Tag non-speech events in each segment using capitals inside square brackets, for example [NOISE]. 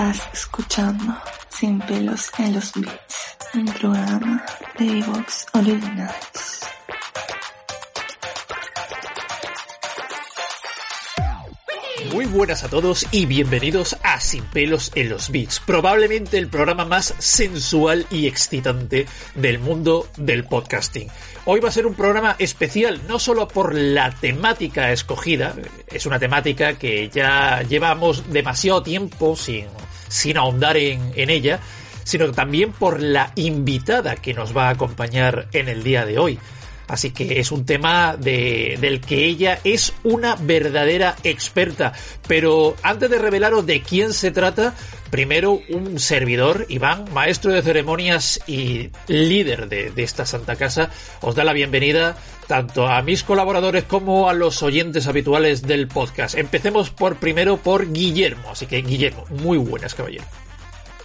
Estás escuchando Sin pelos en los beats, un programa de Evox Originals. Muy buenas a todos y bienvenidos a Sin pelos en los beats, probablemente el programa más sensual y excitante del mundo del podcasting. Hoy va a ser un programa especial, no solo por la temática escogida, es una temática que ya llevamos demasiado tiempo sin, sin ahondar en, en ella, sino también por la invitada que nos va a acompañar en el día de hoy. Así que es un tema de, del que ella es una verdadera experta. Pero antes de revelaros de quién se trata, primero un servidor, Iván, maestro de ceremonias y líder de, de esta Santa Casa, os da la bienvenida tanto a mis colaboradores como a los oyentes habituales del podcast. Empecemos por primero por Guillermo. Así que Guillermo, muy buenas, caballero.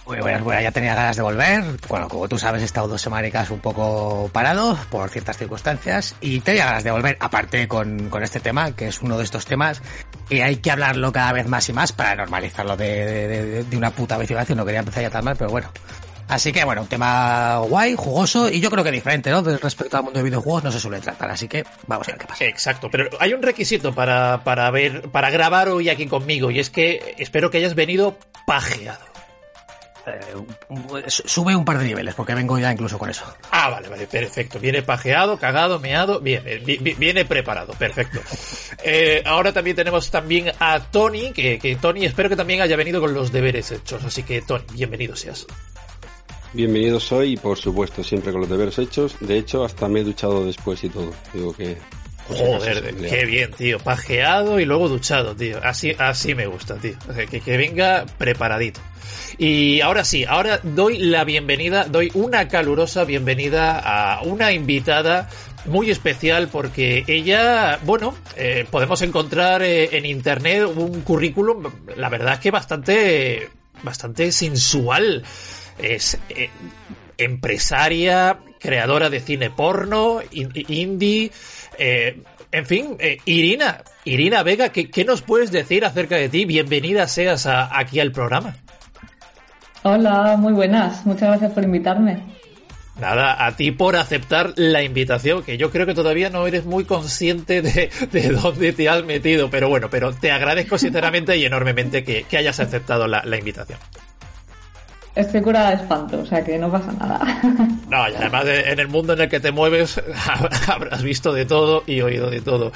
Muy buenas, bueno, ya tenía ganas de volver. Bueno, como tú sabes, he estado dos semanas un poco parado por ciertas circunstancias y tenía ganas de volver, aparte con, con este tema, que es uno de estos temas que hay que hablarlo cada vez más y más para normalizarlo de, de, de una puta vez y No quería empezar ya tan mal, pero bueno. Así que bueno, un tema guay, jugoso y yo creo que diferente, ¿no? Respecto al mundo de videojuegos no se suele tratar, así que vamos a ver qué pasa. Exacto, pero hay un requisito para, para ver, para grabar hoy aquí conmigo y es que espero que hayas venido pajeado. Eh, sube un par de niveles, porque vengo ya incluso con eso. Ah, vale, vale, perfecto. Viene pajeado, cagado, meado, bien, viene preparado, perfecto. Eh, ahora también tenemos también a Tony, que, que Tony espero que también haya venido con los deberes hechos, así que Tony, bienvenido seas. Bienvenido soy y por supuesto siempre con los deberes hechos. De hecho, hasta me he duchado después y todo. Digo que Joder, qué bien, tío. Pajeado y luego duchado, tío. Así, así me gusta, tío. O sea, que, que venga preparadito. Y ahora sí, ahora doy la bienvenida, doy una calurosa bienvenida a una invitada muy especial porque ella, bueno, eh, podemos encontrar eh, en internet un currículum, la verdad es que bastante, bastante sensual. Es eh, empresaria, creadora de cine porno, indie, eh, en fin, eh, Irina, Irina Vega, ¿qué, ¿qué, nos puedes decir acerca de ti? Bienvenida seas a, aquí al programa. Hola, muy buenas. Muchas gracias por invitarme. Nada, a ti por aceptar la invitación, que yo creo que todavía no eres muy consciente de, de dónde te has metido, pero bueno, pero te agradezco sinceramente y enormemente que, que hayas aceptado la, la invitación. Estoy curada de espanto, o sea que no pasa nada. [LAUGHS] No, y además de, en el mundo en el que te mueves [LAUGHS] habrás visto de todo y oído de todo.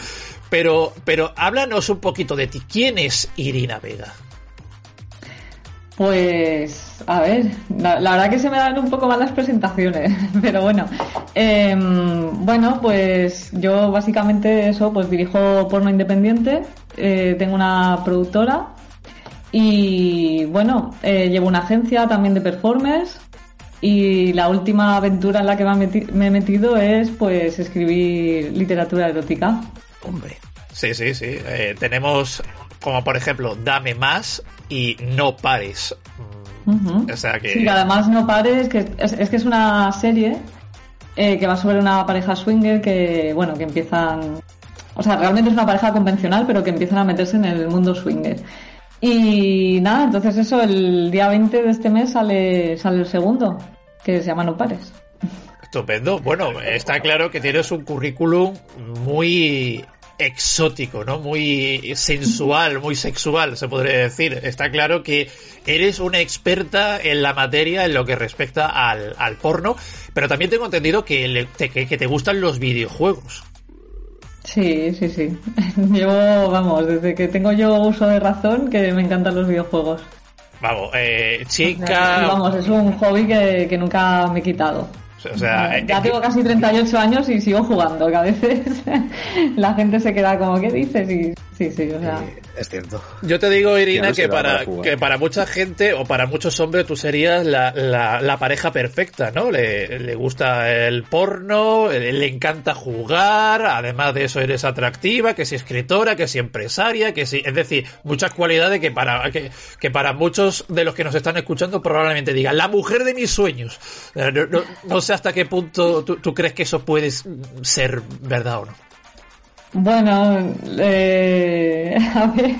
Pero, pero háblanos un poquito de ti. ¿Quién es Irina Vega? Pues, a ver, la, la, verdad que se me dan un poco mal las presentaciones, [LAUGHS] pero bueno. Eh, bueno, pues yo básicamente eso, pues dirijo porno independiente, eh, tengo una productora y bueno, eh, llevo una agencia también de performers y la última aventura en la que me he metido es pues escribir literatura erótica. Hombre. Sí, sí, sí. Eh, tenemos como por ejemplo Dame más y No pares. Uh -huh. O sea que... Sí, además No pares, que es, es que es una serie eh, que va sobre una pareja swinger que, bueno, que empiezan... O sea, realmente es una pareja convencional, pero que empiezan a meterse en el mundo swinger. Y nada, entonces eso, el día 20 de este mes sale, sale el segundo, que se llama No Pares. Estupendo. Bueno, está claro que tienes un currículum muy exótico, ¿no? Muy sensual, muy sexual, se podría decir. Está claro que eres una experta en la materia en lo que respecta al, al porno, pero también tengo entendido que, le, te, que, que te gustan los videojuegos. Sí, sí, sí. [LAUGHS] Llevo, vamos, desde que tengo yo uso de razón que me encantan los videojuegos. Vamos, eh, chica. O sea, vamos, es un hobby que, que, nunca me he quitado. O sea, ya eh, tengo casi 38 años y sigo jugando, que a veces [LAUGHS] la gente se queda como, ¿qué dices? Y sí, sí, o sea. Eh, es cierto. Yo te digo, Irina, no que para, para que para mucha gente o para muchos hombres tú serías la, la, la pareja perfecta, ¿no? Le, le, gusta el porno, le encanta jugar, además de eso eres atractiva, que si escritora, que si empresaria, que si, es decir, muchas cualidades que para, que, que para muchos de los que nos están escuchando probablemente digan, la mujer de mis sueños. No, no, no sé hasta qué punto tú, tú crees que eso puede ser verdad o no. Bueno, eh, [LAUGHS] a ver,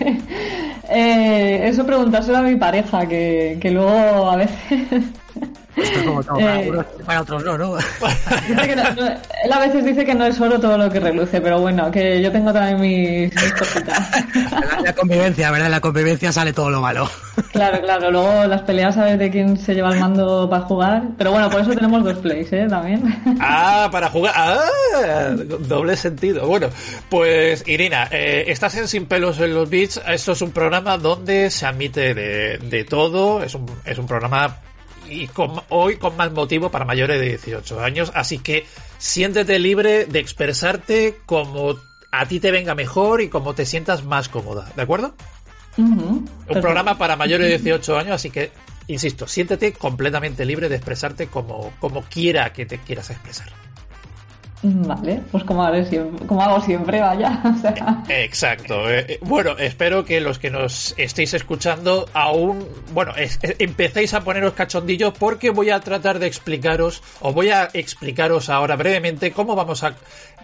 Eh, eso preguntárselo a mi pareja, que, que luego a veces Esto es como todo, para, Eh, unos para otros no, ¿no? [LAUGHS] Dice que no- no- él a veces dice que no es oro todo lo que reluce, pero bueno, que yo tengo también mis, mis cositas. [LAUGHS] En la convivencia, ¿verdad? En la convivencia sale todo lo malo. Claro, claro, luego las peleas a ver de quién se lleva el mando para jugar, pero bueno, por eso tenemos dos plays, ¿eh? También. [LAUGHS] Ah, para jugar. Ah, doble sentido. Bueno, pues Irina, eh, estás en Sin Pelos en los Beats. Esto es un programa donde se admite de, de todo. Es un, es un programa y con- hoy con más motivo para mayores de 18 años. Así que siéntete libre de expresarte como a ti te venga mejor y como te sientas más cómoda. ¿De acuerdo? Un perfecto. programa para mayores de 18 años, así que, insisto, siéntete completamente libre de expresarte como, como quiera que te quieras expresar. [LAUGHS] Vale, pues como, haré siempre, como hago siempre, vaya. [LAUGHS] O sea, Exacto. Eh, eh, bueno, espero que los que nos estéis escuchando aún, bueno, eh, empecéis a poneros cachondillos porque voy a tratar de explicaros, o voy a explicaros ahora brevemente cómo vamos a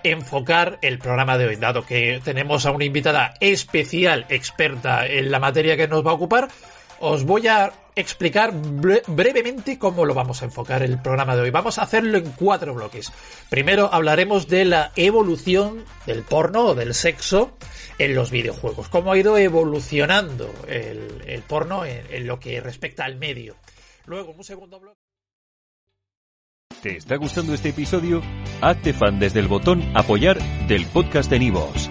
enfocar el programa de hoy, dado que tenemos a una invitada especial, experta en la materia que nos va a ocupar. Os voy a explicar bre- brevemente cómo lo vamos a enfocar el programa de hoy. Vamos a hacerlo en cuatro bloques. Primero hablaremos de la evolución del porno o del sexo en los videojuegos. Cómo ha ido evolucionando el, porno en, lo que respecta al medio. Luego, un segundo bloque. ¿Te está gustando este episodio? Hazte fan desde el botón Apoyar del podcast de Nivos.